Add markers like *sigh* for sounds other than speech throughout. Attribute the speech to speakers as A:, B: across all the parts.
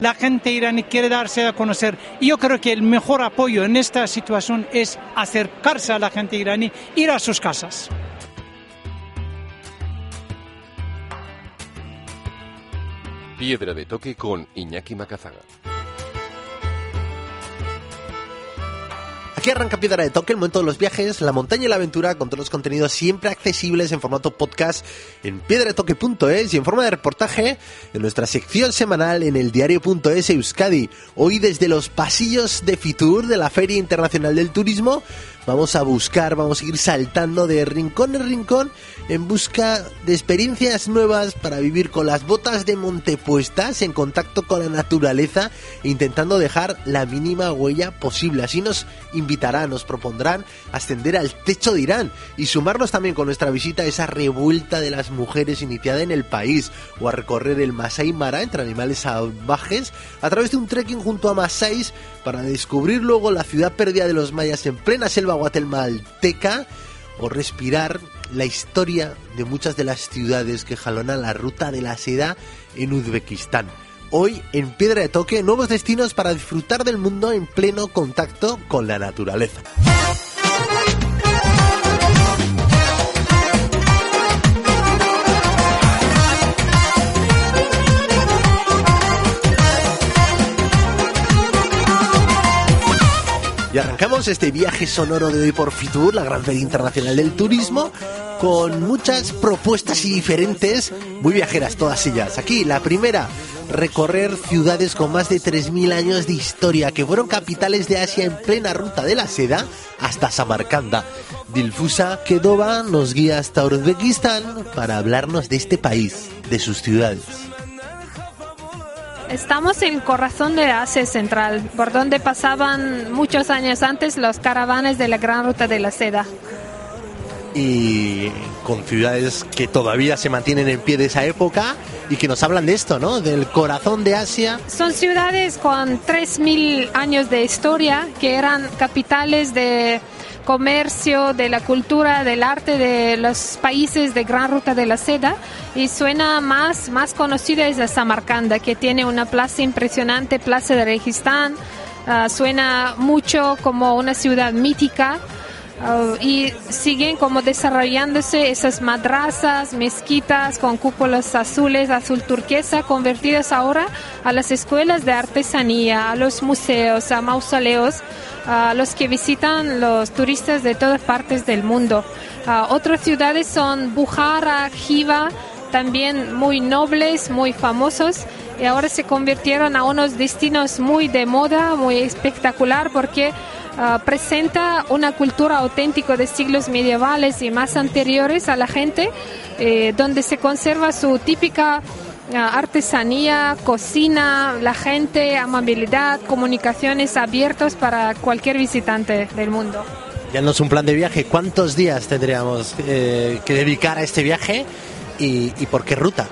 A: La gente iraní quiere darse a conocer. Y yo creo que el mejor apoyo en esta situación es acercarse a la gente iraní, ir a sus casas.
B: Piedra de toque con Iñaki Macazaga.
C: Aquí arranca Piedra de Toque, el momento de los viajes, la montaña y la aventura, con todos los contenidos siempre accesibles en formato podcast en piedradetoque.es y en forma de reportaje en nuestra sección semanal en el diario.es Euskadi. Hoy desde los pasillos de Fitur de la Feria Internacional del Turismo vamos a buscar, vamos a ir saltando de rincón en rincón en busca de experiencias nuevas para vivir con las botas de monte puestas en contacto con la naturaleza intentando dejar la mínima huella posible. Así nos invitarán, nos propondrán ascender al techo de Irán y sumarnos también con nuestra visita a esa revuelta de las mujeres iniciada en el país o a recorrer el Masai Mara entre animales salvajes a través de un trekking junto a Masáis para descubrir luego la ciudad perdida de los mayas en plena selva guatemalteca o respirar la historia de muchas de las ciudades que jalonan la ruta de la seda en Uzbekistán. Hoy en Piedra de Toque, nuevos destinos para disfrutar del mundo en pleno contacto con la naturaleza. Y arrancamos este viaje sonoro de hoy por Fitur, la gran feria internacional del turismo, con muchas propuestas y diferentes, muy viajeras todas ellas. Aquí la primera, recorrer ciudades con más de 3.000 años de historia, que fueron capitales de Asia en plena ruta de la seda hasta Samarcanda. Dilfusa Kedova nos guía hasta Uzbekistán para hablarnos de este país, de sus ciudades.
D: Estamos en corazón de Asia Central, por donde pasaban muchos años antes los caravanes de la Gran Ruta de la Seda.
C: Y con ciudades que todavía se mantienen en pie de esa época y que nos hablan de esto, ¿no? Del corazón de Asia.
D: Son ciudades con 3.000 años de historia que eran capitales de comercio, de la cultura, del arte de los países de Gran Ruta de la Seda y suena más, más conocida es la Samarcanda, que tiene una plaza impresionante, Plaza de Registán, uh, suena mucho como una ciudad mítica. Uh, y siguen como desarrollándose esas madrazas, mezquitas con cúpulas azules, azul turquesa, convertidas ahora a las escuelas de artesanía, a los museos, a mausoleos, a los que visitan los turistas de todas partes del mundo. Uh, otras ciudades son Bujara, Jiva, también muy nobles, muy famosos y ahora se convirtieron a unos destinos muy de moda, muy espectacular porque uh, presenta una cultura auténtica de siglos medievales y más anteriores a la gente, eh, donde se conserva su típica uh, artesanía, cocina, la gente, amabilidad, comunicaciones abiertos para cualquier visitante del mundo.
C: Ya no es un plan de viaje, ¿cuántos días tendríamos eh, que dedicar a este viaje y, y por qué ruta?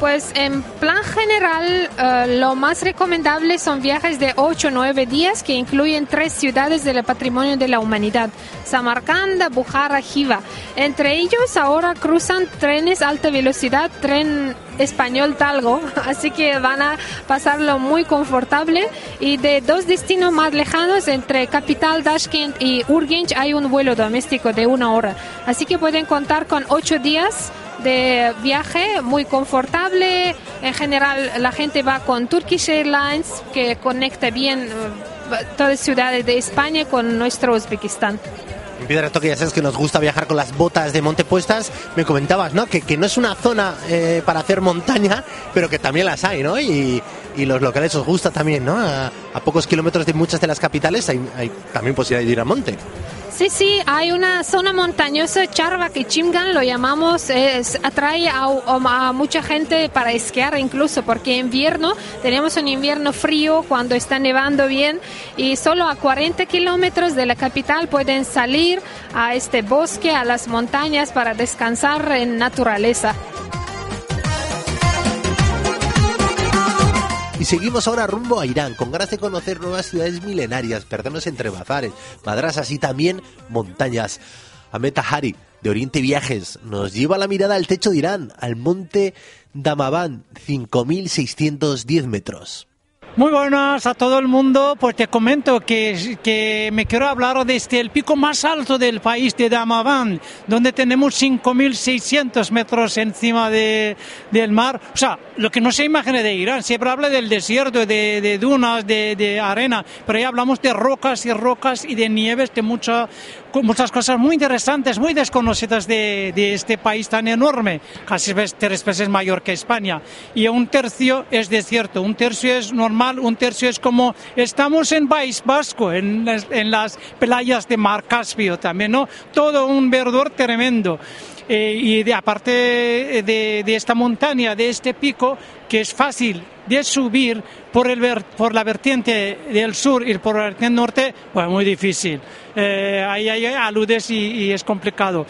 D: Pues en plan general, uh, lo más recomendable son viajes de 8 o 9 días que incluyen tres ciudades del patrimonio de la humanidad, Samarcanda, Bujara, Jiva. Entre ellos ahora cruzan trenes alta velocidad, tren español Talgo, *laughs* así que van a pasarlo muy confortable. Y de dos destinos más lejanos, entre capital Tashkent y Urgench, hay un vuelo doméstico de una hora. Así que pueden contar con 8 días de viaje muy confortable. En general, la gente va con Turkish Airlines, que conecta bien uh, todas ciudades de España con nuestro Uzbekistán.
C: En Piedra Toque ya sabes que nos gusta viajar con las botas de monte puestas. Me comentabas, ¿no? Que, que no es una zona eh, para hacer montaña, pero que también las hay, ¿no? Y, y los locales os gusta también, ¿no? A, a, pocos kilómetros de muchas de las capitales hay, hay también posibilidad de ir a monte.
D: Sí, sí, hay una zona montañosa, Charvak y Chimgan, lo llamamos, atrae a, a, mucha gente para esquiar incluso, porque invierno tenemos un invierno frío cuando está nevando bien y solo a 40 kilómetros de la capital pueden salir a este bosque, a las montañas para descansar en naturaleza.
C: Y seguimos ahora rumbo a Irán, con ganas de conocer nuevas ciudades milenarias, perdernos entre bazares, madrasas y también montañas. Ahmed Tahari, de Oriente Viajes, nos lleva la mirada al techo de Irán, al monte Damavand, 5.610 metros.
A: Muy buenas a todo el mundo. Pues te comento que, que me quiero hablar desde el pico más alto del país de Damavand, donde tenemos 5.600 metros encima de, del mar. O sea, lo que no se imagina de Irán, siempre habla del desierto, de, de dunas, de, de, arena, pero ya hablamos de rocas y rocas y de nieves, de mucha, muchas cosas muy interesantes, muy desconocidas de, de este país tan enorme, casi tres veces mayor que España. Y un tercio es desierto, un tercio es normal un tercio es como estamos en País Vasco, en, en las playas de Mar Caspio también, ¿no? Todo un verdor tremendo. Eh, y de, aparte de, de, esta montaña, de este pico, que es fácil de subir por, el, por la vertiente del sur y por la vertiente norte, pues muy difícil. Eh, ahí hay aludes y es complicado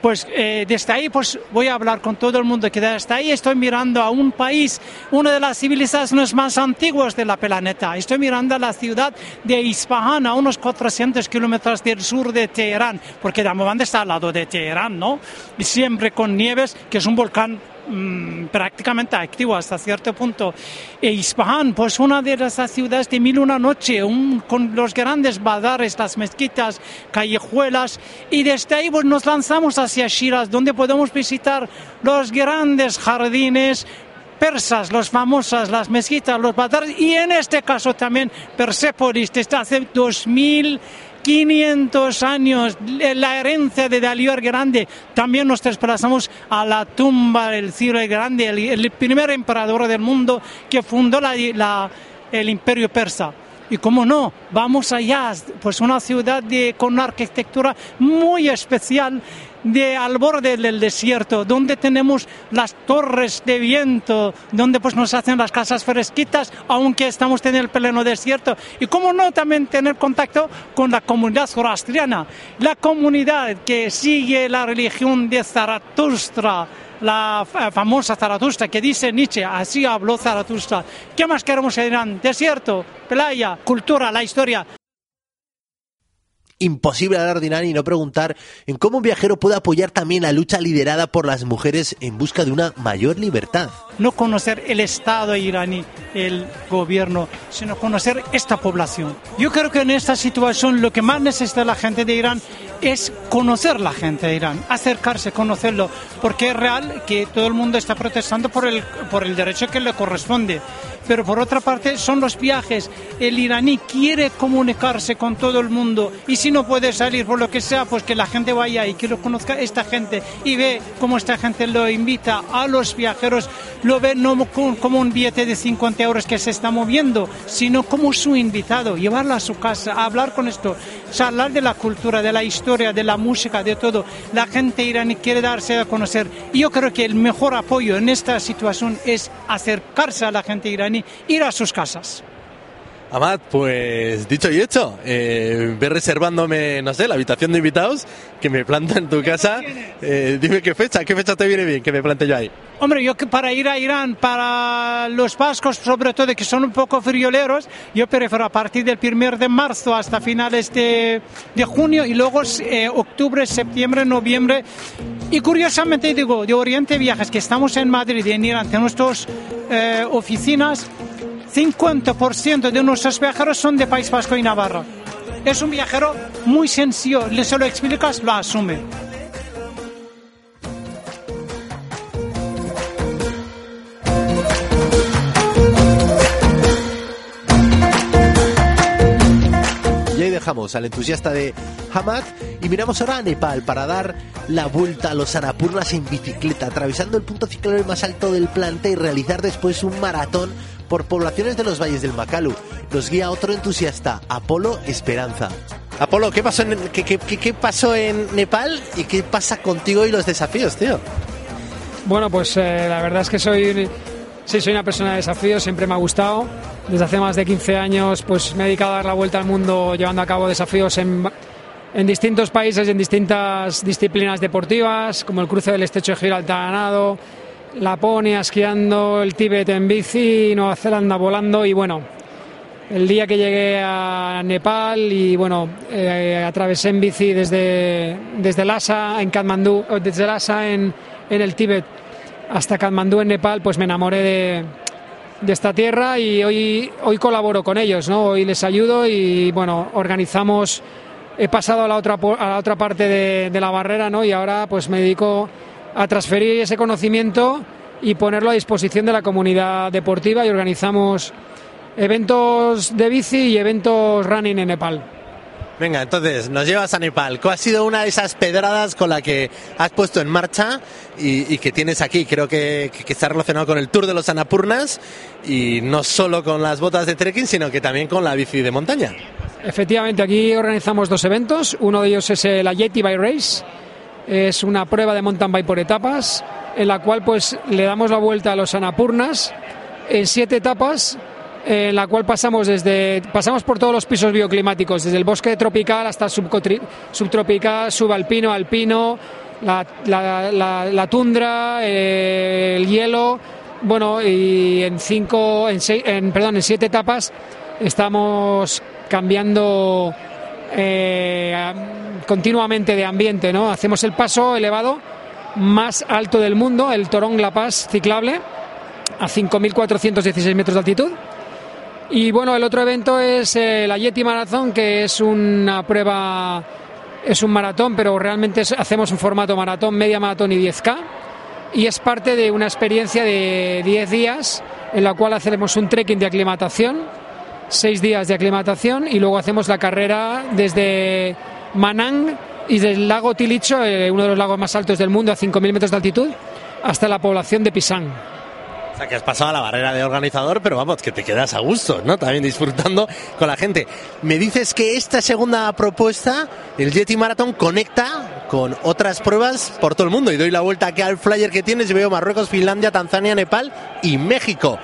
A: pues eh, desde ahí pues voy a hablar con todo el mundo que desde ahí estoy mirando a un país, una de las civilizaciones más antiguas de la planeta. Estoy mirando a la ciudad de Isfahan, a unos 400 kilómetros del sur de Teherán, porque Damavand está al lado de Teherán, ¿no? Y siempre con nieves, que es un volcán Mm, prácticamente activo hasta cierto punto. E Isfahan, pues una de esas ciudades de mil una noche, con los grandes bazares, las mezquitas, callejuelas, y desde ahí pues nos lanzamos hacia Shiraz, donde podemos visitar los grandes jardines, persas, los famosas, las mezquitas, los bazares, y en este caso también Persepolis, desde hace 2000 500 años, la herencia de Darío el Grande. También nos desplazamos a la tumba del Ciro el Grande, el, primer emperador del mundo que fundó la, el imperio persa. Y como no, vamos allá, pues una ciudad con una arquitectura muy especial de al borde del desierto, donde tenemos las torres de viento, donde pues nos hacen las casas fresquitas, aunque estamos en el pleno desierto. Y cómo no también tener contacto con la comunidad zoroastriana, la comunidad que sigue la religión de Zaratustra, la famosa Zaratustra, que dice Nietzsche, así habló Zaratustra. ¿Qué más queremos en Irán? Desierto, playa, cultura, la historia
C: imposible hablar de y no preguntar en cómo un viajero puede apoyar también la lucha liderada por las mujeres en busca de una mayor libertad.
A: No conocer el Estado iraní, el gobierno, sino conocer esta población. Yo creo que en esta situación lo que más necesita la gente de Irán es conocer la gente de Irán, acercarse, conocerlo, porque es real que todo el mundo está protestando por el, por el derecho que le corresponde pero por otra parte son los viajes. El iraní quiere comunicarse con todo el mundo y si no puede salir por lo que sea, pues que la gente vaya y que lo conozca esta gente y ve cómo esta gente lo invita a los viajeros, lo ve no como un billete de 50 euros que se está moviendo, sino como su invitado, llevarlo a su casa, hablar con esto, hablar de la cultura, de la historia, de la música, de todo. La gente iraní quiere darse a conocer. Y yo creo que el mejor apoyo en esta situación es acercarse a la gente iraní ir a sus casas.
E: Amad, pues dicho y hecho, eh, ve reservándome, no sé, la habitación de invitados, que me planta en tu casa. Eh, dime qué fecha, qué fecha te viene bien que me plante yo ahí.
A: Hombre, yo que para ir a Irán, para los vascos sobre todo, que son un poco frioleros, yo prefiero a partir del 1 de marzo hasta finales de, de junio y luego eh, octubre, septiembre, noviembre. Y curiosamente digo, de Oriente Viajes, que estamos en Madrid y en Irán, tenemos dos eh, oficinas 50% de nuestros viajeros son de País Vasco y Navarra. Es un viajero muy sencillo, le se lo explicas, lo asume.
C: Dejamos al entusiasta de Hamad y miramos ahora a Nepal para dar la vuelta a los Anapurnas en bicicleta, atravesando el punto ciclónico más alto del planeta y realizar después un maratón por poblaciones de los valles del Macalu. Nos guía otro entusiasta, Apolo Esperanza. Apolo, ¿qué pasó, en, qué, qué- qué- qué pasó en Nepal y qué pasa contigo y los desafíos, tío?
F: Bueno, pues eh, la verdad es que soy, sí, soy una persona de desafíos, siempre me ha gustado. Desde hace más de 15 años pues me he dedicado a dar la vuelta al mundo llevando a cabo desafíos en, en distintos países en distintas disciplinas deportivas, como el cruce del estrecho de Gibraltar a nado, Laponia esquiando, el Tíbet en bici, Nueva Zelanda volando y bueno, el día que llegué a Nepal y bueno, eh, atravesé en bici desde, desde Lhasa en Katmandú, o desde Lhasa en, en el Tíbet hasta Katmandú en Nepal, pues me enamoré de, esta tierra y hoy, hoy colaboro con ellos, ¿no? Hoy les ayudo y bueno, organizamos, he pasado a la otra, a la otra parte de, de la barrera, ¿no? Y ahora pues me dedico a transferir ese conocimiento y ponerlo a disposición de la comunidad deportiva y organizamos eventos de bici y eventos running en Nepal.
C: Venga, entonces nos llevas a Nepal. ¿Cuál ha sido una de esas pedradas con la que has puesto en marcha y, que tienes aquí? Creo que, que está relacionado con el Tour de los Annapurnas y no solo con las botas de trekking, sino que también con la bici de montaña.
F: Efectivamente, aquí organizamos dos eventos. Uno de ellos es la Yeti Bike Race. Es una prueba de mountain bike por etapas, en la cual pues le damos la vuelta a los Annapurnas en siete etapas, en la cual pasamos desde pasamos por todos los pisos bioclimáticos, desde el bosque tropical hasta subtropical, subalpino, alpino, la, tundra, eh, el hielo. Bueno, y en cinco, en seis, en, perdón, en siete etapas estamos cambiando eh, am- continuamente de ambiente, ¿no? Hacemos el paso elevado más alto del mundo, el Torong La Paz ciclable, a 5.416 metros de altitud. Y bueno, el otro evento es eh, la Yeti Marathon, que es una prueba, es un maratón, pero realmente hacemos un formato maratón, media maratón y 10K. Y es parte de una experiencia de 10 días en la cual hacemos un trekking de aclimatación, 6 días de aclimatación y luego hacemos la carrera desde Manang y del lago Tilicho, eh, uno de los lagos más altos del mundo a 5.000 metros de altitud, hasta la población de Pisang.
C: Que has pasado a la barrera de organizador, pero vamos, que te quedas a gusto, ¿no? También disfrutando con la gente. Me dices que esta segunda propuesta, el Yeti Marathon, conecta con otras pruebas por todo el mundo. Y doy la vuelta aquí al flyer que tienes y veo Marruecos, Finlandia, Tanzania, Nepal y México.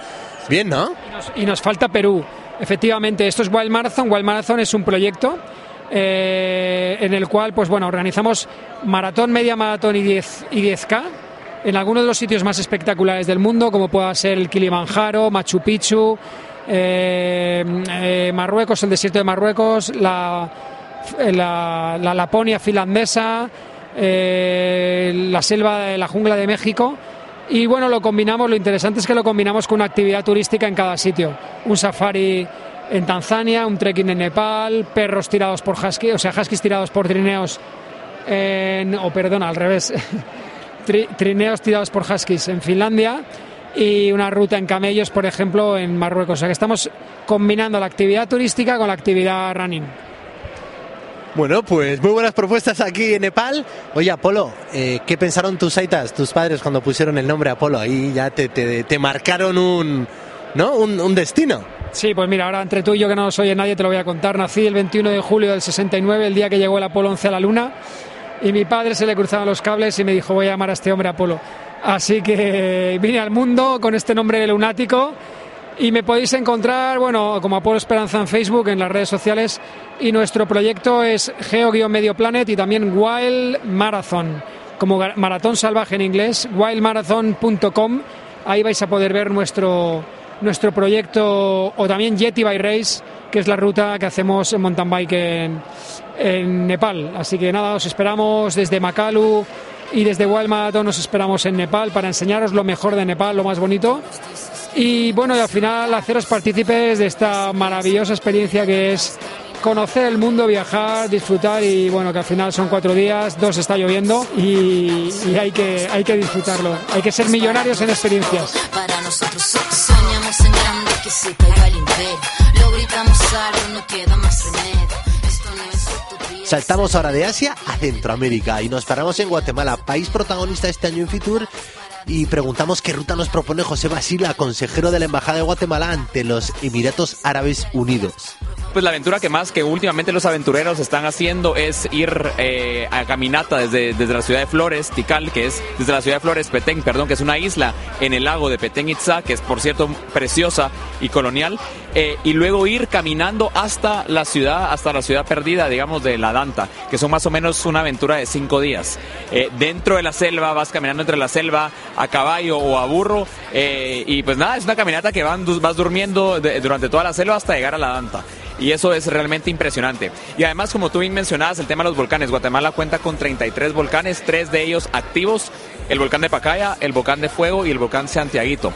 C: Bien, ¿no?
F: Y nos falta Perú. Efectivamente, esto es Wild Marathon. Wild Marathon es un proyecto eh, en el cual, pues bueno, organizamos maratón, media maratón y 10 y 10K en algunos de los sitios más espectaculares del mundo, como pueda ser el Kilimanjaro, Machu Picchu, eh, eh, Marruecos, el desierto de Marruecos, la, la, la Laponia finlandesa, eh, la selva de la jungla de México. Y bueno, lo combinamos, lo interesante es que lo combinamos con una actividad turística en cada sitio. Un safari en Tanzania, un trekking en Nepal, perros tirados por husky, o sea, huskies tirados por trineos en, o perdona, al revés, *laughs* Tri- trineos tirados por huskies en Finlandia y una ruta en camellos, por ejemplo, en Marruecos. O sea que estamos combinando la actividad turística con la actividad running.
C: Bueno, pues muy buenas propuestas aquí en Nepal. Oye, Apolo, eh, ¿qué pensaron tus aitas, tus padres, cuando pusieron el nombre Apolo? Ahí ya te, te, te marcaron un, ¿no? un, un destino.
F: Sí, pues mira, ahora entre tú y yo que no nos oye nadie te lo voy a contar. Nací el 21 de julio del 69, el día que llegó el Apolo 11 a la Luna, y mi padre se le cruzaban los cables y me dijo voy a llamar a este hombre Apolo. Así que *laughs* vine al mundo con este nombre de lunático y me podéis encontrar, bueno, como Apolo Esperanza en Facebook, en las redes sociales, y nuestro proyecto es Geo-Medio Planet y también Wild Marathon, como maratón salvaje en inglés, wildmarathon.com, ahí vais a poder ver nuestro, nuestro proyecto, o también Yeti by Race, que es la ruta que hacemos en mountain bike en, en Nepal. Así que nada, os esperamos desde Makalu y desde Wild Marathon nos esperamos en Nepal para enseñaros lo mejor de Nepal, lo más bonito. Y bueno, y al final haceros partícipes de esta maravillosa experiencia que es conocer el mundo, viajar, disfrutar y bueno, que al final son cuatro días, dos está lloviendo y, y hay, que, hay que disfrutarlo. Hay que ser millonarios en experiencias.
G: Para nosotros so- soñamos en grande que se caiga el imperio. Lo gritamos alto, no queda más remedio.
C: Saltamos ahora de Asia a Centroamérica y nos paramos en Guatemala, país protagonista este año en Fitur. Y preguntamos qué ruta nos propone José Basila, consejero de la Embajada de Guatemala ante los Emiratos Árabes Unidos.
H: Pues la aventura que más que últimamente los aventureros están haciendo es ir eh, a caminata desde, desde la ciudad de Flores, Tikal, que es desde la ciudad de Flores, Petén, perdón, que es una isla en el lago de Petén Itzá, que es por cierto preciosa y colonial, eh, y luego ir caminando hasta la ciudad, hasta la ciudad perdida, digamos, de La Danta, que son más o menos una aventura de cinco días. Eh, dentro de la selva, vas caminando entre la selva a caballo o a burro, y pues nada, es una caminata que vas durmiendo durante toda la selva hasta llegar a La Danta. Y eso es realmente impresionante. Y además, como tú bien mencionabas, el tema de los volcanes. Guatemala cuenta con 33 volcanes, tres de ellos activos. El volcán de Pacaya, el volcán de Fuego y el volcán Santiaguito.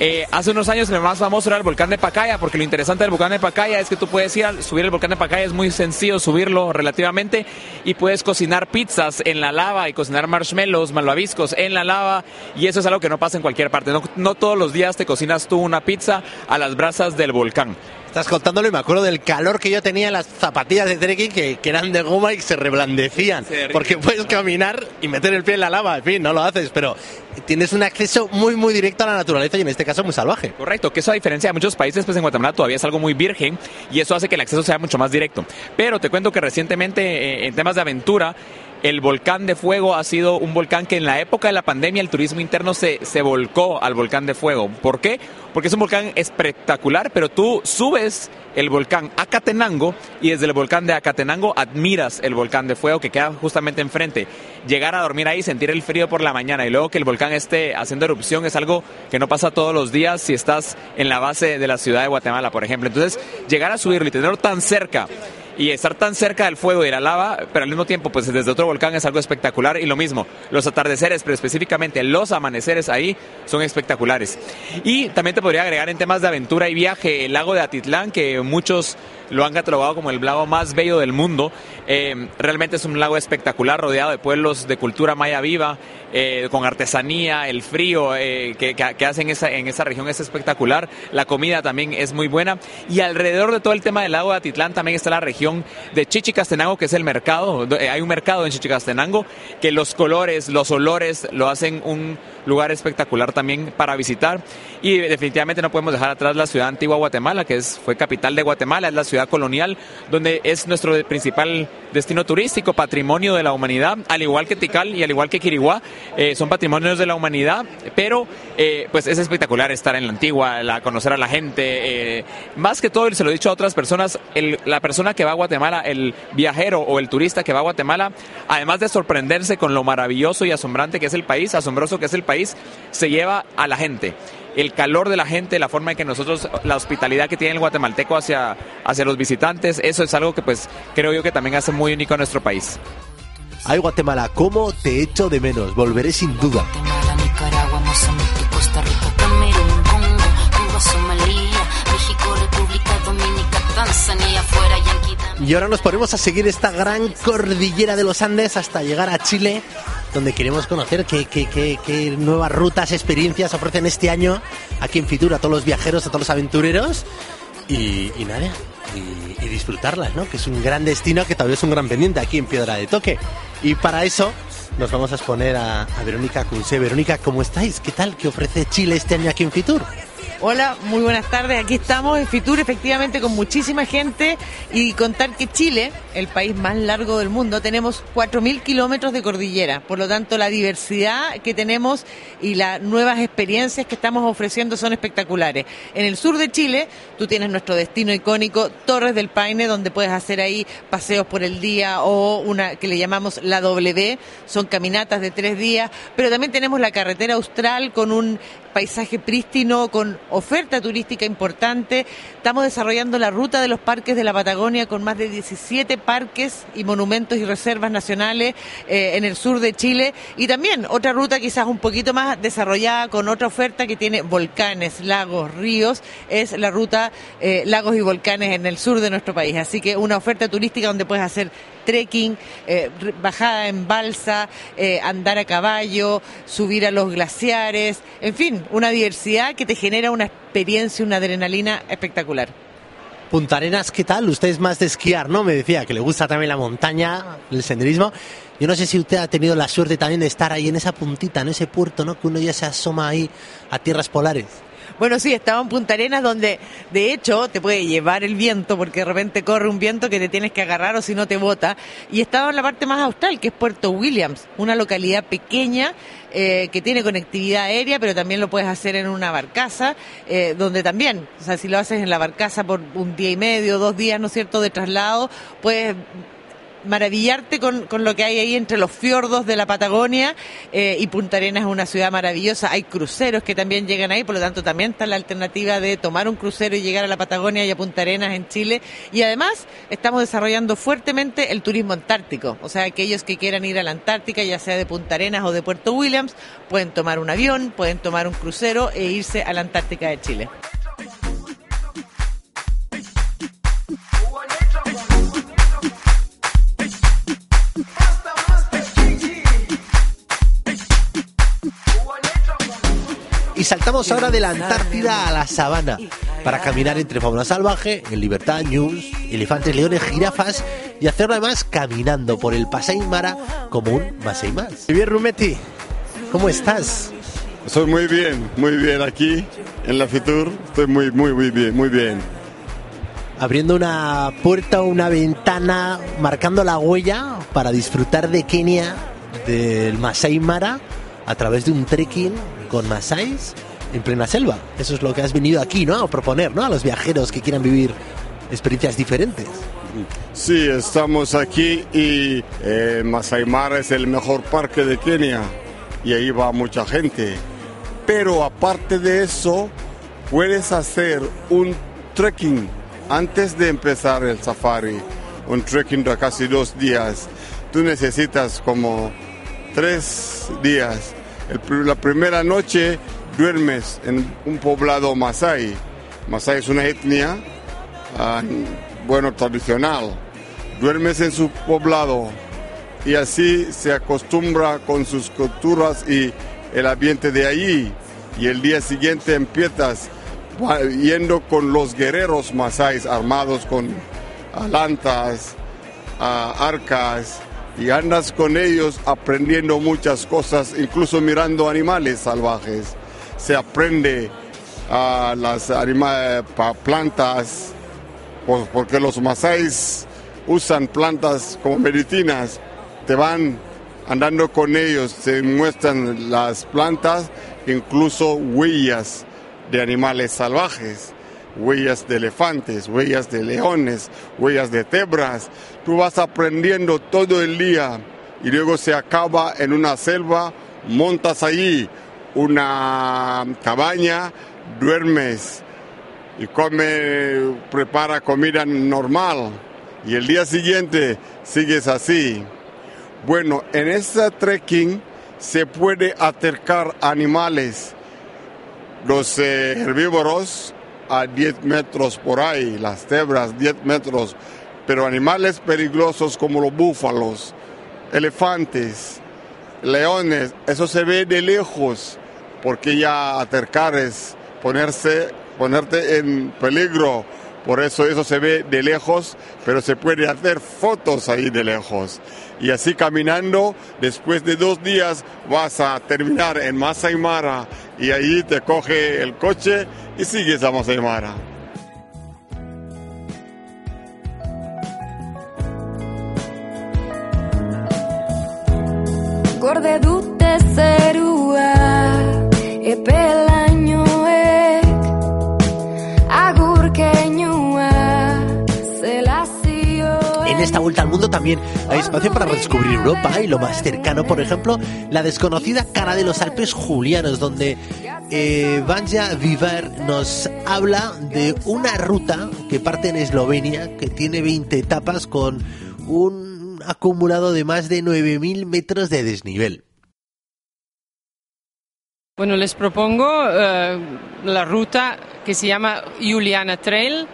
H: Eh, hace unos años el más famoso era el volcán de Pacaya, porque lo interesante del volcán de Pacaya es que tú puedes subir el volcán de Pacaya, es muy sencillo subirlo relativamente y puedes cocinar pizzas en la lava y cocinar marshmallows, malvaviscos en la lava y eso es algo que no pasa en cualquier parte. No, no todos los días te cocinas tú una pizza a las brasas del volcán.
C: Estás contándolo y me acuerdo del calor que yo tenía en las zapatillas de trekking que, que eran de goma y se reblandecían. porque puedes caminar y meter el pie en la lava, en fin, no lo haces, pero tienes un acceso muy, muy directo a la naturaleza y en este caso muy salvaje.
H: Correcto, que eso a diferencia de muchos países, pues en Guatemala todavía es algo muy virgen y eso hace que el acceso sea mucho más directo. Pero te cuento que recientemente eh, en temas de aventura, el volcán de fuego ha sido un volcán que en la época de la pandemia el turismo interno se, se volcó al volcán de fuego. ¿Por qué? Porque es un volcán espectacular, pero tú subes el volcán Acatenango y desde el volcán de Acatenango admiras el volcán de fuego que queda justamente enfrente. Llegar a dormir ahí, sentir el frío por la mañana y luego que el volcán esté haciendo erupción es algo que no pasa todos los días si estás en la base de la ciudad de Guatemala, por ejemplo. Entonces, llegar a subirlo y tenerlo tan cerca y estar tan cerca del fuego y la lava, pero al mismo tiempo, pues desde otro volcán es algo espectacular. Y lo mismo, los atardeceres, pero específicamente los amaneceres ahí son espectaculares. Y también te podría agregar en temas de aventura y viaje el lago de Atitlán, que muchos lo han catalogado como el lago más bello del mundo. Eh, realmente es un lago espectacular, rodeado de pueblos de cultura maya viva, eh, con artesanía, el frío eh, que, que- hacen esa, en esa región es espectacular, la comida también es muy buena. Y alrededor de todo el tema del lago de Atitlán también está la región de Chichicastenango, que es el mercado. Do- eh, Hay un mercado en Chichicastenango que los colores, los olores lo hacen un lugar espectacular también para visitar. Y definitivamente no podemos dejar atrás la ciudad antigua Guatemala, que es, fue capital de Guatemala, es la ciudad colonial, donde es nuestro principal destino turístico, patrimonio de la humanidad, al igual que Tikal y al igual que Quiriguá, eh, son patrimonios de la humanidad, pero eh, pues es espectacular estar en la antigua, la, conocer a la gente, eh, más que todo, y se lo he dicho a otras personas, la persona que va a Guatemala, el viajero o el turista que va a Guatemala, además de sorprenderse con lo maravilloso y asombrante que es el país, asombroso que es el país, se lleva a la gente el calor de la gente, la forma en que nosotros, la hospitalidad que tiene el guatemalteco hacia, hacia los visitantes, eso es algo que pues creo yo que también hace muy único a nuestro país.
C: Ay, Guatemala, ¿cómo te echo de menos? Volveré sin duda.
G: Guatemala, Nicaragua, Mozambique, Costa Rica, Camerún, Congo, Cuba, Somalia, México, República Dominicana, Tanzania, fuera Yankee.
C: Y ahora nos ponemos a seguir esta gran cordillera de los Andes hasta llegar a Chile, donde queremos conocer qué, qué- qué- qué nuevas rutas, experiencias ofrecen este año aquí en Fitur a todos los viajeros, a todos los aventureros. Y, nada, y, disfrutarlas, ¿no? Que es un gran destino que todavía es un gran pendiente aquí en Piedra de Toque. Y para eso nos vamos a exponer a, a Verónica Cunce. Verónica, ¿cómo estáis? ¿Qué tal? ¿Qué ofrece Chile este año aquí en Fitur?
I: Hola, muy buenas tardes. Aquí estamos en Fitur, efectivamente, con muchísima gente y contar que Chile, el país más largo del mundo, tenemos 4.000 kilómetros de cordillera. Por lo tanto, la diversidad que tenemos y las nuevas experiencias que estamos ofreciendo son espectaculares. En el sur de Chile, tú tienes nuestro destino icónico, Torres del Paine, donde puedes hacer ahí paseos por el día o una que le llamamos la W, son caminatas de tres días, pero también tenemos la carretera austral con un paisaje prístino, con oferta turística importante. Estamos desarrollando la ruta de los parques de la Patagonia con más de 17 parques y monumentos y reservas nacionales eh, en el sur de Chile. Y también otra ruta quizás un poquito más desarrollada con otra oferta que tiene volcanes, lagos, ríos, es la ruta eh, lagos y volcanes en el sur de nuestro país. Así que una oferta turística donde puedes hacer trekking, eh, bajada en balsa, eh, andar a caballo, subir a los glaciares, en fin, una diversidad que te genera una experiencia, una adrenalina espectacular.
C: Punta Arenas, ¿qué tal? Usted es más de esquiar, ¿no? Me decía que le gusta también la montaña, el senderismo. Yo no sé si usted ha tenido la suerte también de estar ahí en esa puntita, en ese puerto, ¿no? Que uno ya se asoma ahí a tierras polares.
I: Bueno, sí, estaba en Punta Arenas donde de hecho te puede llevar el viento porque de repente corre un viento que te tienes que agarrar o si no te bota. Y estaba en la parte más austral, que es Puerto Williams, una localidad pequeña eh, que tiene conectividad aérea, pero también lo puedes hacer en una barcaza, eh, donde también, o sea, si lo haces en la barcaza por un día y medio, dos días, ¿no es cierto?, de traslado, puedes maravillarte con, con, lo que hay ahí entre los fiordos de la Patagonia eh, y Punta Arenas es una ciudad maravillosa. Hay cruceros que también llegan ahí, por lo tanto también está la alternativa de tomar un crucero y llegar a la Patagonia y a Punta Arenas en Chile. Y además estamos desarrollando fuertemente el turismo antártico. O sea, aquellos que quieran ir a la Antártica, ya sea de Punta Arenas o de Puerto Williams, pueden tomar un avión, pueden tomar un crucero e irse a la Antártica de Chile.
C: Saltamos ahora de la Antártida a la sabana para caminar entre fauna salvaje, en libertad, news, elefantes, leones, jirafas y hacerlo además caminando por el Pasai Mara como un Masai más. Bien, Rumetti, ¿cómo estás?
J: Estoy muy bien, muy bien aquí en la Fitur. Estoy muy, muy, muy bien, muy bien.
C: Abriendo una puerta o una ventana, marcando la huella para disfrutar de Kenia, del Masai Mara, a través de un trekking con Masáis en plena selva. Eso es lo que has venido aquí, ¿no? A proponer, ¿no? A los viajeros que quieran vivir experiencias diferentes.
J: Sí, estamos aquí y eh, Masai Mara es el mejor parque de Kenia y ahí va mucha gente. Pero aparte de eso, puedes hacer un trekking antes de empezar el safari, un trekking de casi dos días. Tú necesitas como tres días la primera noche duermes en un poblado masai. Masai es una etnia, uh, bueno, tradicional. Duermes en su poblado y así se acostumbra con sus culturas y el ambiente de allí. Y el día siguiente empiezas yendo con los guerreros masáis armados con lantas, uh, arcas, y andas con ellos aprendiendo muchas cosas, incluso mirando animales salvajes. Se aprende a las plantas, porque los masáis usan plantas como medicinas, te van andando con ellos, se muestran las plantas, incluso huellas de animales salvajes huellas de elefantes, huellas de leones, huellas de cebras. Tú vas aprendiendo todo el día y luego se acaba en una selva, montas allí una cabaña, duermes y come, prepara comida normal y el día siguiente sigues así. Bueno, en ese trekking se puede acercar animales, los eh, herbívoros, a 10 metros por ahí, las cebras 10 metros, pero animales peligrosos como los búfalos, elefantes, leones, eso se ve de lejos, porque ya acercar es ponerse, ponerte en peligro. Por eso eso se ve de lejos, pero se puede hacer fotos ahí de lejos. Y así caminando, después de dos días vas a terminar en Masai Mara y ahí te coge el coche y sigues a Masai
C: vuelta al mundo también hay espacio para redescubrir Europa y lo más cercano, por ejemplo, la desconocida cara de los Alpes Julianos, donde eh, Vanja Vivar nos habla de una ruta que parte en Eslovenia, que tiene 20 etapas con un acumulado de más de 9.000 metros de desnivel.
K: Bueno, les propongo eh, la ruta que se llama Juliana Trail.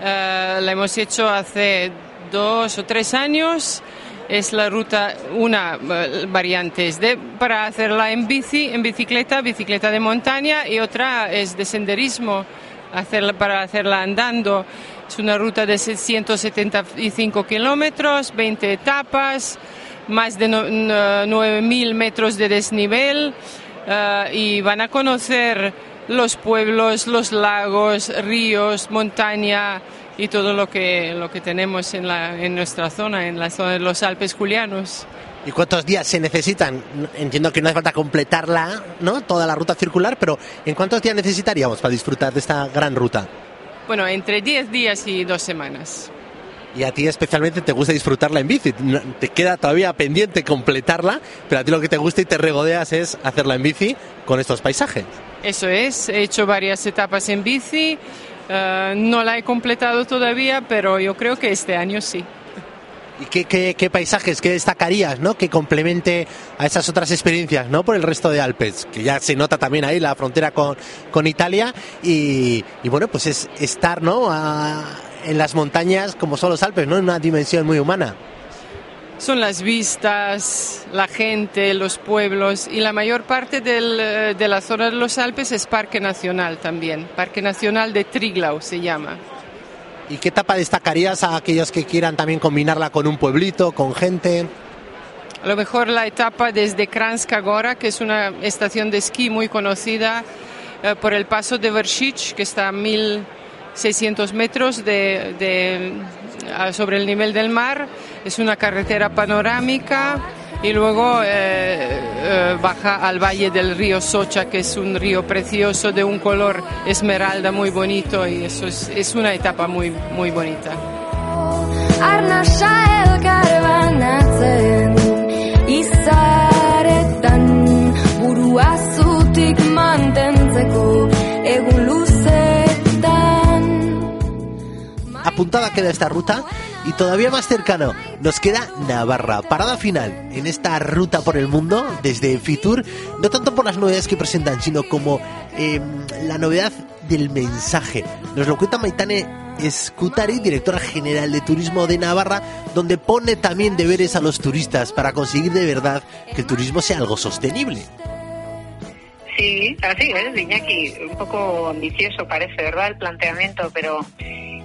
K: Eh, la hemos hecho hace dos o tres años. Es la ruta, una eh, variante es de, para hacerla en bici, en bicicleta, bicicleta de montaña, y otra es de senderismo, hacerla, para hacerla andando. Es una ruta de 175 kilómetros, 20 etapas, más de 9.000 metros de desnivel, eh, y van a conocer los pueblos, los lagos, ríos, montaña y todo lo que, lo que tenemos en, la, en nuestra zona, en la zona de los Alpes Julianos.
C: ¿Y cuántos días se necesitan? Entiendo que no hace falta completarla, ¿no? Toda la ruta circular, pero ¿en cuántos días necesitaríamos para disfrutar de esta gran ruta?
K: Bueno, entre 10 días y dos semanas.
C: Y a ti especialmente te gusta disfrutarla en bici. Te queda todavía pendiente completarla, pero a ti lo que te gusta y te regodeas es hacerla en bici con estos paisajes.
K: Eso es, he hecho varias etapas en bici, eh, no la he completado todavía, pero yo creo que este año sí.
C: ¿Y qué, paisajes, qué destacarías, ¿no? Que complemente a esas otras experiencias, ¿no? Por el resto de Alpes, que ya se nota también ahí la frontera con, con Italia y, y, bueno, pues es estar, ¿no? En las montañas como son los Alpes, ¿no? En una dimensión muy humana.
K: Son las vistas, la gente, los pueblos y la mayor parte del, de la zona de los Alpes es Parque Nacional también. Parque Nacional de Triglau se llama.
C: ¿Y qué etapa destacarías a aquellos que quieran también combinarla con un pueblito, con gente?
K: A lo mejor la etapa desde Kranjska Gora, que es una estación de esquí muy conocida, eh, por el paso de Vršić, que está a 1600 metros de, de, sobre el nivel del mar. Es una carretera panorámica y luego eh, eh, baja al valle del río Socha, que es un río precioso de un color esmeralda muy bonito y eso es, es una etapa muy, muy bonita.
C: Apuntada queda esta ruta y todavía más cercano nos queda Navarra, parada final en esta ruta por el mundo desde Fitur, no tanto por las novedades que presentan, sino como eh, la novedad del mensaje. Nos lo cuenta Maitane Escutari, directora general de turismo de Navarra, donde pone también deberes a los turistas para conseguir de verdad que el turismo sea algo sostenible.
L: Sí, así es, Iñaki, un poco ambicioso parece, ¿verdad? El planteamiento, pero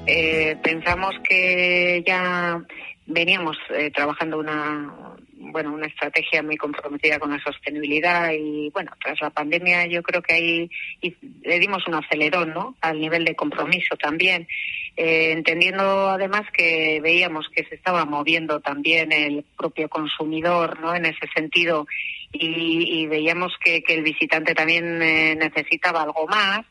L: eh, pensamos que ya veníamos eh, trabajando una bueno una estrategia muy comprometida con la sostenibilidad y bueno tras la pandemia yo creo que ahí le dimos un acelerón no al nivel de compromiso también eh, entendiendo además que veíamos que se estaba moviendo también el propio consumidor no en ese sentido y, y veíamos que, que, el visitante también eh, necesitaba algo más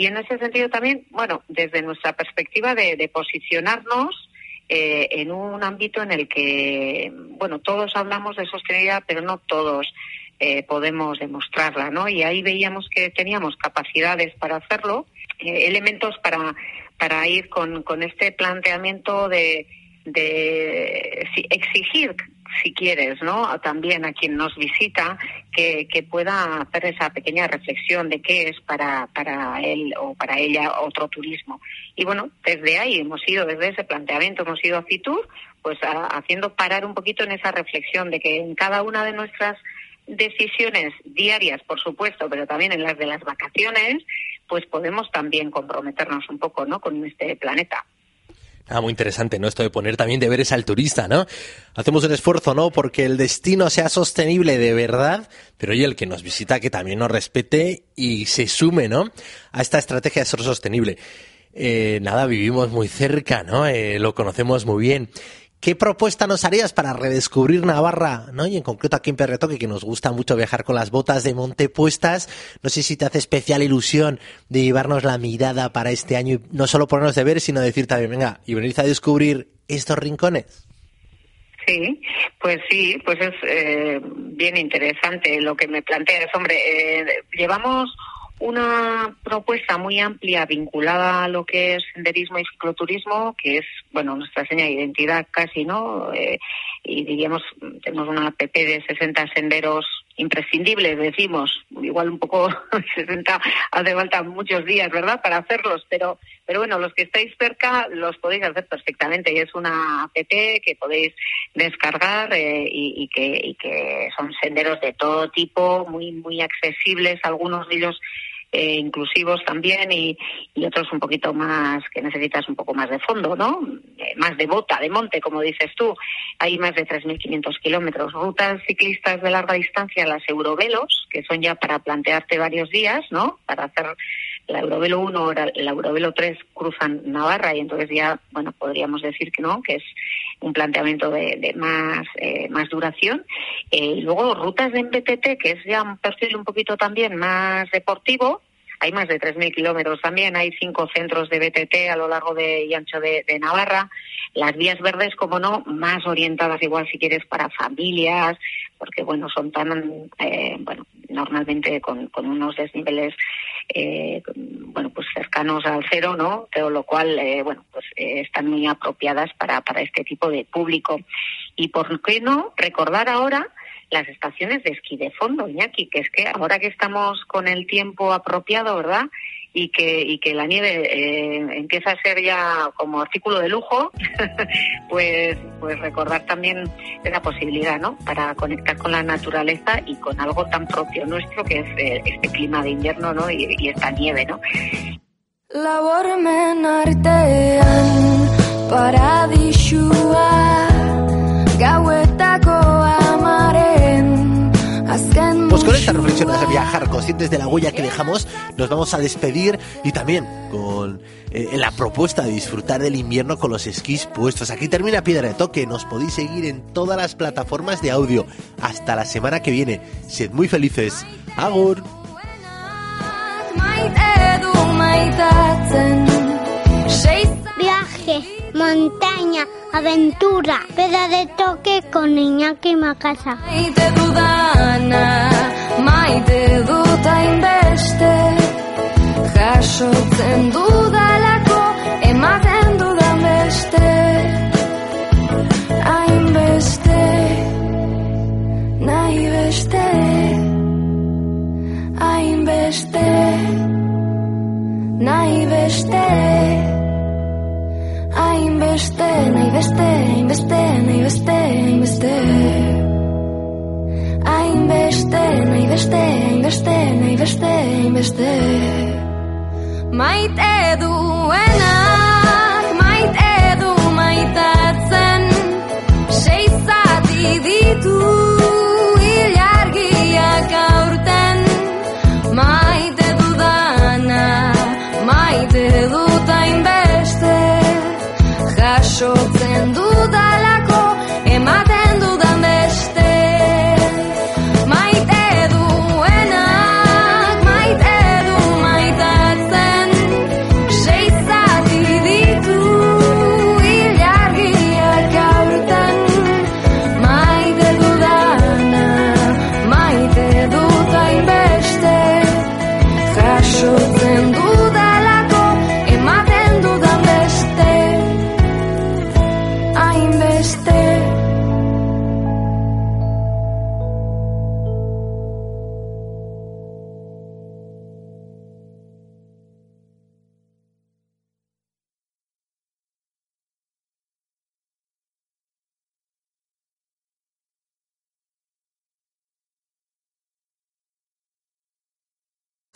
L: y en ese sentido también bueno desde nuestra perspectiva de, posicionarnos eh, en un ámbito en el que, bueno, todos hablamos de sostenibilidad, pero no todos eh, podemos demostrarla, ¿no? Y ahí veíamos que teníamos capacidades para hacerlo, eh, elementos para, para ir con, con este planteamiento de, de exigir si quieres, ¿no? También a quien nos visita que, que, pueda hacer esa pequeña reflexión de qué es para, para él o para ella otro turismo. Y bueno, desde ahí hemos ido, desde ese planteamiento hemos ido a Fitur, pues haciendo parar un poquito en esa reflexión de que en cada una de nuestras decisiones diarias, por supuesto, pero también en las de las vacaciones, pues podemos también comprometernos un poco, ¿no? Con este planeta.
C: Ah, muy interesante, ¿no? Esto de poner también deberes al turista, ¿no? Hacemos un esfuerzo, ¿no? Porque el destino sea sostenible de verdad, pero oye, el que nos visita que también nos respete y se sume, ¿no? A esta estrategia de ser sostenible. Eh, nada, vivimos muy cerca, ¿no? Eh, lo conocemos muy bien. ¿Qué propuesta nos harías para redescubrir Navarra, ¿no? Y en concreto aquí en Perretoque, que nos gusta mucho viajar con las botas de monte puestas. No sé si te hace especial ilusión de llevarnos la mirada para este año y no solo ponernos de ver, sino decir también, venga, y venir a descubrir estos rincones.
L: Sí, pues sí, pues es eh, bien interesante lo que me planteas. Hombre, eh, llevamos una propuesta muy amplia vinculada a lo que es senderismo y cicloturismo, que es, bueno, nuestra seña de identidad casi, ¿no? Eh, y diríamos, tenemos una app de 60 senderos imprescindibles, decimos, igual un poco *laughs* 60 hace falta muchos días, ¿verdad?, para hacerlos, pero, pero bueno, los que estáis cerca los podéis hacer perfectamente y es una app que podéis descargar eh, y, y, que, y que son senderos de todo tipo, muy, muy accesibles, algunos de ellos eh, inclusivos también y, y, otros un poquito más que necesitas un poco más de fondo, ¿no? eh, más de bota, de monte, como dices tú. Hay más de 3.500 kilómetros. Rutas ciclistas de larga distancia, las Eurovelos, que son ya para plantearte varios días, ¿no? Para hacer la Eurovelo 1 o la Eurovelo 3 cruzan Navarra y entonces ya, bueno, podríamos decir que no, que es un planteamiento de, más, eh, más duración. Eh, y luego rutas de MBTT, que es ya un perfil un poquito también más deportivo, hay más de 3.000 kilómetros también, hay cinco centros de BTT a lo largo de, y ancho de, Navarra. Las vías verdes, como no, más orientadas igual si quieres para familias, porque bueno, son tan, eh, bueno, normalmente con, unos desniveles, eh, bueno, pues cercanos al cero, ¿no? Pero lo cual, eh, bueno, pues eh, están muy apropiadas para, para este tipo de público. Y por qué no recordar ahora las estaciones de esquí de fondo, Iñaki, que es que ahora que estamos con el tiempo apropiado, ¿verdad? Y que, y que la nieve eh, empieza a ser ya como artículo de lujo, *laughs* pues, pues recordar también esa posibilidad, ¿no? Para conectar con la naturaleza y con algo tan propio nuestro que es eh, este clima de invierno, ¿no? Y, y esta nieve, ¿no?
C: Con esta reflexión de viajar conscientes de la huella que dejamos, nos vamos a despedir y también con eh, la propuesta de disfrutar del invierno con los esquís puestos. Aquí termina Piedra de Toque, nos podéis seguir en todas las plataformas de audio. Hasta la semana que viene. Sed muy felices. Agur.
M: Viaje, montaña, aventura, peda de toque con Iñaki Macasa.
N: Maite dudana, maite dut hainbeste Jasotzen dudalako, ematen dudan beste Hainbeste, nahi beste Hainbeste, nahi beste Hainbeste, nahi beste, hainbeste, nahi beste, hainbeste Hainbeste, nahi beste, hainbeste, nahi beste, hainbeste Maite duenak, maite du maitatzen Sei zati ditu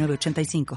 O: 906985.